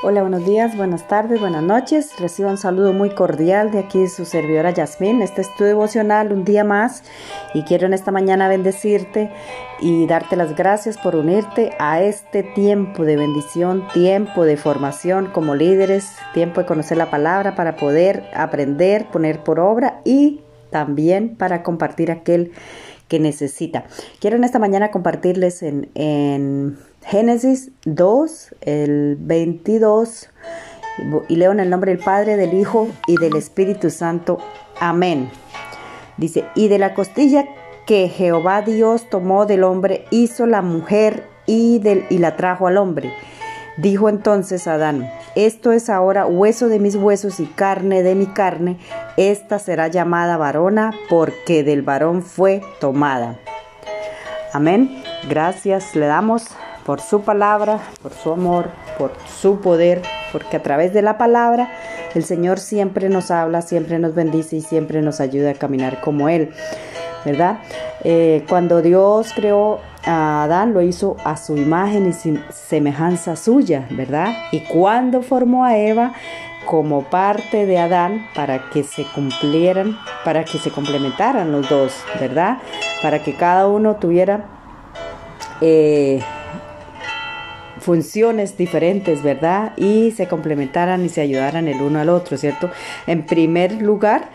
Hola, buenos días, buenas tardes, buenas noches. Recibo un saludo muy cordial de aquí su servidora Yasmín. Este es tu devocional un día más y quiero en esta mañana bendecirte y darte las gracias por unirte a este tiempo de bendición, tiempo de formación como líderes, tiempo de conocer la palabra para poder aprender, poner por obra y también para compartir aquel que necesita. Quiero en esta mañana compartirles en, en Génesis 2, el 22, y leo en el nombre del Padre, del Hijo y del Espíritu Santo. Amén. Dice, y de la costilla que Jehová Dios tomó del hombre, hizo la mujer y, del, y la trajo al hombre. Dijo entonces Adán, esto es ahora hueso de mis huesos y carne de mi carne, esta será llamada varona porque del varón fue tomada. Amén. Gracias le damos por su palabra, por su amor, por su poder, porque a través de la palabra el Señor siempre nos habla, siempre nos bendice y siempre nos ayuda a caminar como Él, ¿verdad? Eh, cuando Dios creó Adán, lo hizo a su imagen y semejanza suya, ¿verdad? Y cuando formó a Eva, como parte de Adán para que se cumplieran, para que se complementaran los dos, ¿verdad? Para que cada uno tuviera eh, funciones diferentes, ¿verdad? Y se complementaran y se ayudaran el uno al otro, ¿cierto? En primer lugar,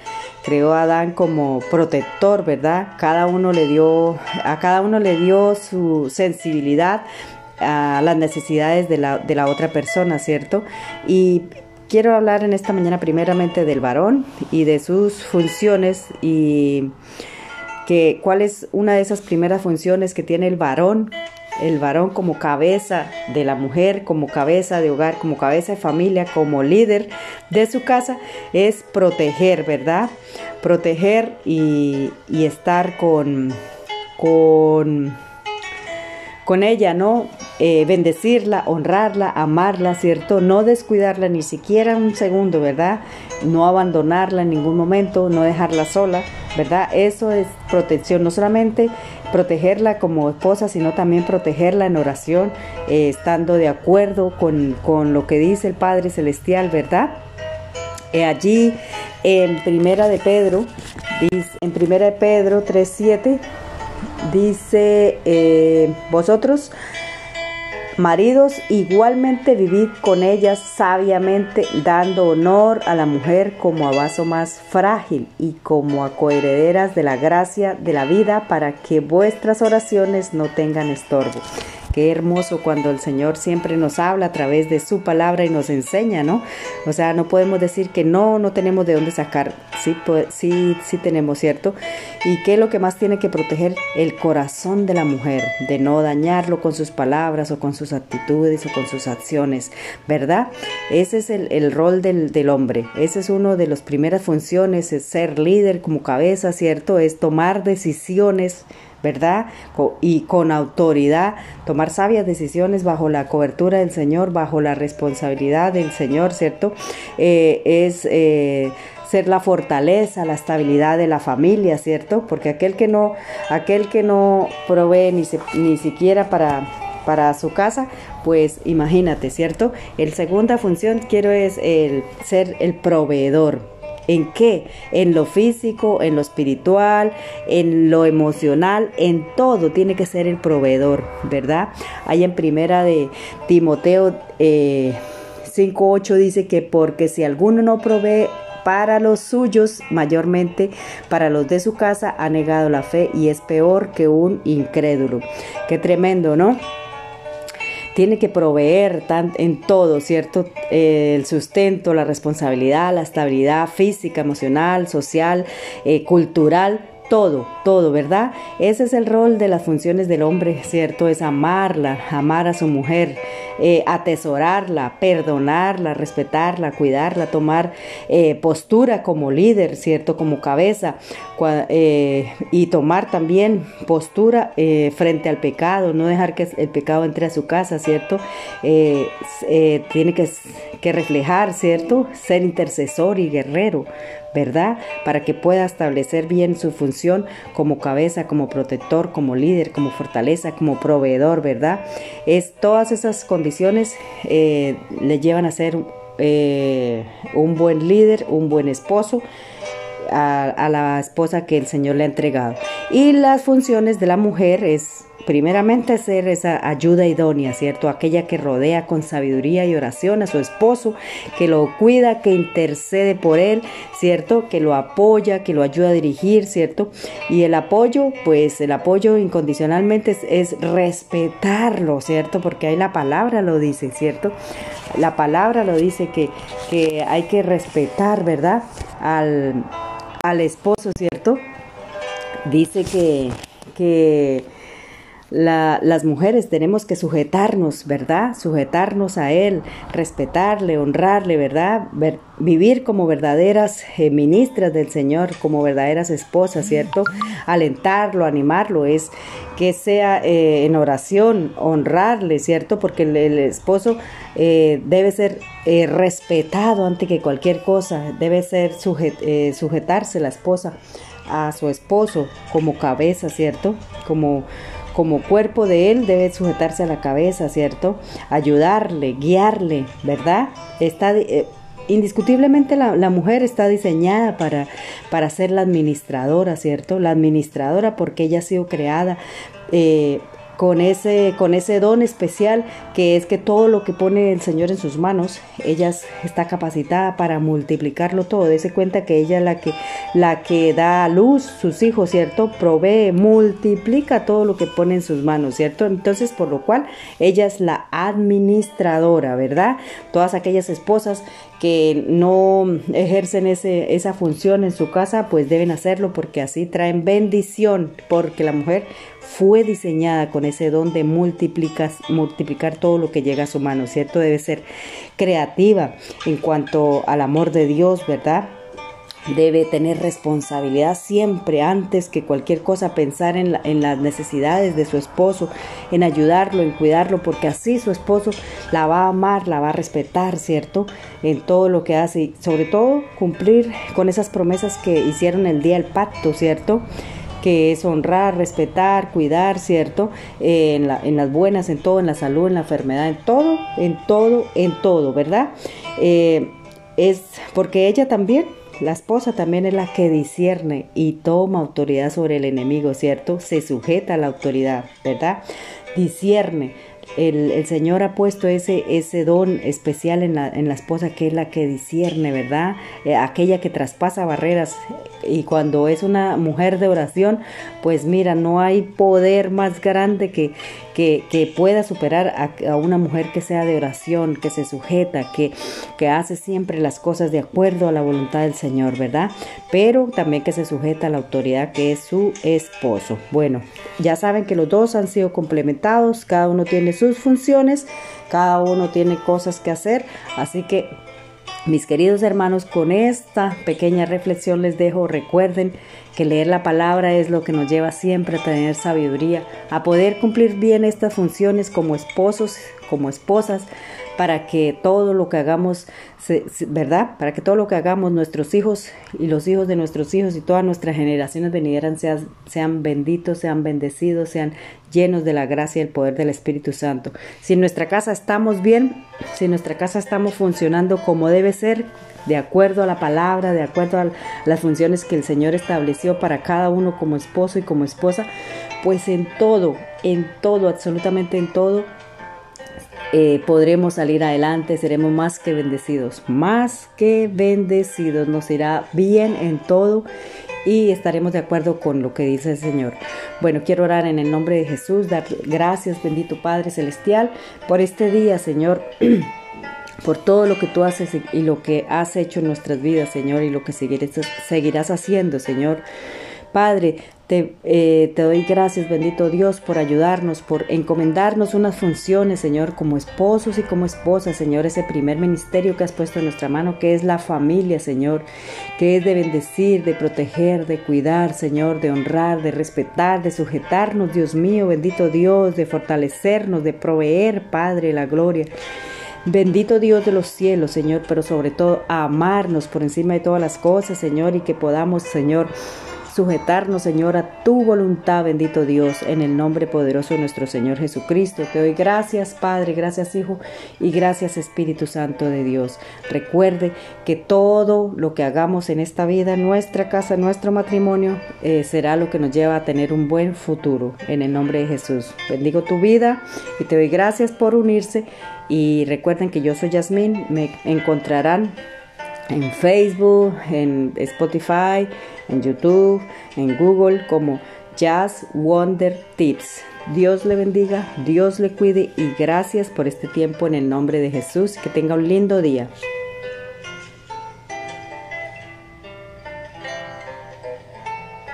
creó a Adán como protector, ¿verdad? Cada uno le dio, a cada uno le dio su sensibilidad a las necesidades de la, de la otra persona, ¿cierto? Y quiero hablar en esta mañana primeramente del varón y de sus funciones y que cuál es una de esas primeras funciones que tiene el varón el varón como cabeza de la mujer, como cabeza de hogar, como cabeza de familia, como líder de su casa, es proteger, ¿verdad? Proteger y, estar con, con, con ella, ¿no? Eh, bendecirla, honrarla, amarla, ¿cierto? No descuidarla ni siquiera un segundo, ¿verdad? No abandonarla en ningún momento, no dejarla sola, ¿verdad? Eso es protección, no solamente protegerla como esposa, sino también protegerla en oración, eh, estando de acuerdo con, lo que dice el Padre Celestial, ¿verdad? Allí en Primera de Pedro, en Primera de Pedro 3.7, dice, eh, vosotros Maridos, igualmente vivid con ellas sabiamente, dando honor a la mujer como a vaso más frágil y como a coherederas de la gracia de la vida, para que vuestras oraciones no tengan estorbo. Qué hermoso cuando el Señor siempre nos habla a través de su palabra y nos enseña, ¿no? O sea, no podemos decir que no, no tenemos de dónde sacar. Sí, sí, sí tenemos, ¿cierto? ¿Y qué es lo que más tiene que proteger? El corazón de la mujer, de no dañarlo con sus palabras o con sus actitudes o con sus acciones, ¿verdad? Ese es el, el rol del, del hombre. Ese es uno de las primeras funciones, es ser líder como cabeza, ¿cierto? Es tomar decisiones ¿verdad? Y con autoridad, tomar sabias decisiones bajo la cobertura del Señor, bajo la responsabilidad del Señor, ¿cierto? Eh, es eh, ser la fortaleza, la estabilidad de la familia, ¿cierto? Porque aquel que no, aquel que no provee ni, ni siquiera para para su casa, pues imagínate, ¿cierto? El segunda función quiero es el ser el proveedor, ¿En qué? En lo físico, en lo espiritual, en lo emocional, en todo tiene que ser el proveedor, ¿verdad? Hay en primera de Timoteo eh, 5.8 dice que porque si alguno no provee para los suyos, mayormente para los de su casa, ha negado la fe y es peor que un incrédulo. Qué tremendo, ¿no? Tiene que proveer en todo, ¿cierto? Eh, el sustento, la responsabilidad, la estabilidad física, emocional, social, eh, cultural, todo, todo, ¿verdad? Ese es el rol de las funciones del hombre, ¿cierto? Es amarla, amar a su mujer, eh, atesorarla, perdonarla, respetarla, cuidarla, tomar eh, postura como líder, ¿cierto? Como cabeza eh, y tomar también postura frente al pecado, no dejar que el pecado entre a su casa, ¿cierto? tiene que, que reflejar, ¿cierto? Ser intercesor y guerrero, ¿verdad? Para que pueda establecer bien su función como cabeza, como protector, como líder, como fortaleza, como proveedor, ¿verdad? Es todas esas condiciones eh, le llevan a ser eh, un buen líder, un buen esposo, a, la esposa que el Señor le ha entregado. Y las funciones de la mujer es primeramente ser esa ayuda idónea, ¿cierto? Aquella que rodea con sabiduría y oración a su esposo, que lo cuida, que intercede por él, ¿cierto? Que lo apoya, que lo ayuda a dirigir, ¿cierto? Y el apoyo, pues el apoyo incondicionalmente es, respetarlo, ¿cierto? Porque ahí la palabra lo dice, ¿cierto? La palabra lo dice que, que hay que respetar, ¿verdad? Al al esposo, ¿cierto? Dice que, que las mujeres tenemos que sujetarnos, ¿verdad? Sujetarnos a Él, respetarle, honrarle, ¿verdad? vivir como verdaderas eh, ministras del Señor, como verdaderas esposas, ¿cierto? Alentarlo, animarlo, es que sea eh, en oración, honrarle, ¿cierto? Porque el, esposo eh, debe ser respetado ante que cualquier cosa, debe ser sujetarse la esposa a su esposo como cabeza, ¿cierto? Como como cuerpo de él debe sujetarse a la cabeza, ¿cierto? Ayudarle, guiarle, ¿verdad? Está eh, indiscutiblemente la, mujer está diseñada para, para ser la administradora, ¿cierto? La administradora porque ella ha sido creada eh, con ese, con ese don especial que es que todo lo que pone el Señor en sus manos, ella está capacitada para multiplicarlo todo. Dese cuenta que ella es la que, la que da a luz sus hijos, ¿cierto? Provee, multiplica todo lo que pone en sus manos, ¿cierto? Entonces, por lo cual, ella es la administradora, ¿verdad? Todas aquellas esposas que no ejercen ese, esa función en su casa, pues deben hacerlo porque así traen bendición, porque la mujer fue diseñada con ese don de multiplicar, multiplicar todo lo que llega a su mano, ¿cierto? Debe ser creativa en cuanto al amor de Dios, ¿verdad? Debe tener responsabilidad siempre antes que cualquier cosa pensar en, en, las necesidades de su esposo, en ayudarlo, en cuidarlo, porque así su esposo la va a amar, la va a respetar, ¿cierto? En todo lo que hace y sobre todo cumplir con esas promesas que hicieron el día del pacto, ¿cierto? que es honrar, respetar, cuidar, ¿cierto? En, en, las buenas, en todo, en la salud, en la enfermedad, en todo, en todo, en todo, ¿verdad? Eh, es porque ella también, la esposa también es la que discierne y toma autoridad sobre el enemigo, ¿cierto? Se sujeta a la autoridad, ¿verdad? Discierne el, Señor ha puesto ese, ese don especial en la, en la esposa que es la que discierne, ¿verdad? Eh, aquella que traspasa barreras. Y cuando es una mujer de oración, pues mira, no hay poder más grande que, que, pueda superar a, una mujer que sea de oración, que se sujeta, que, que hace siempre las cosas de acuerdo a la voluntad del Señor, ¿verdad? Pero también que se sujeta a la autoridad que es su esposo. Bueno, ya saben que los dos han sido complementados, cada uno tiene sus funciones, cada uno tiene cosas que hacer, así que mis queridos hermanos, con esta pequeña reflexión les dejo, recuerden que leer la palabra es lo que nos lleva siempre a tener sabiduría, a poder cumplir bien estas funciones como esposos, como esposas, para que todo lo que hagamos, ¿verdad? Para que todo lo que hagamos nuestros hijos y los hijos de nuestros hijos y todas nuestras generaciones venideras sean, sean benditos, sean bendecidos, sean llenos de la gracia y el poder del Espíritu Santo. Si en nuestra casa estamos bien, si en nuestra casa estamos funcionando como debe ser, de acuerdo a la palabra, de acuerdo a las funciones que el Señor estableció para cada uno como esposo y como esposa, pues en todo, en todo, absolutamente en todo, eh, podremos salir adelante, seremos más que bendecidos, más que bendecidos, nos irá bien en todo y estaremos de acuerdo con lo que dice el Señor. Bueno, quiero orar en el nombre de Jesús, dar gracias, bendito Padre Celestial, por este día, Señor. por todo lo que tú haces y lo que has hecho en nuestras vidas, Señor, y lo que seguirás haciendo, Señor. Padre, te, eh, te, doy gracias, bendito Dios, por ayudarnos, por encomendarnos unas funciones, Señor, como esposos y como esposas, Señor, ese primer ministerio que has puesto en nuestra mano, que es la familia, Señor, que es de bendecir, de proteger, de cuidar, Señor, de honrar, de respetar, de sujetarnos, Dios mío, bendito Dios, de fortalecernos, de proveer, Padre, la gloria. Bendito Dios de los cielos, Señor, pero sobre todo amarnos por encima de todas las cosas, Señor, y que podamos, Señor, sujetarnos, Señor, a tu voluntad, bendito Dios, en el nombre poderoso de nuestro Señor Jesucristo. Te doy gracias, Padre, gracias, Hijo, y gracias, Espíritu Santo de Dios. Recuerde que todo lo que hagamos en esta vida, nuestra casa, nuestro matrimonio, eh, será lo que nos lleva a tener un buen futuro. En el nombre de Jesús. Bendigo tu vida y te doy gracias por unirse. Y recuerden que yo soy Yasmín. Me encontrarán en Facebook, en Spotify, en YouTube, en Google como Jazz Wonder Tips. Dios le bendiga, Dios le cuide y gracias por este tiempo en el nombre de Jesús. Que tenga un lindo día.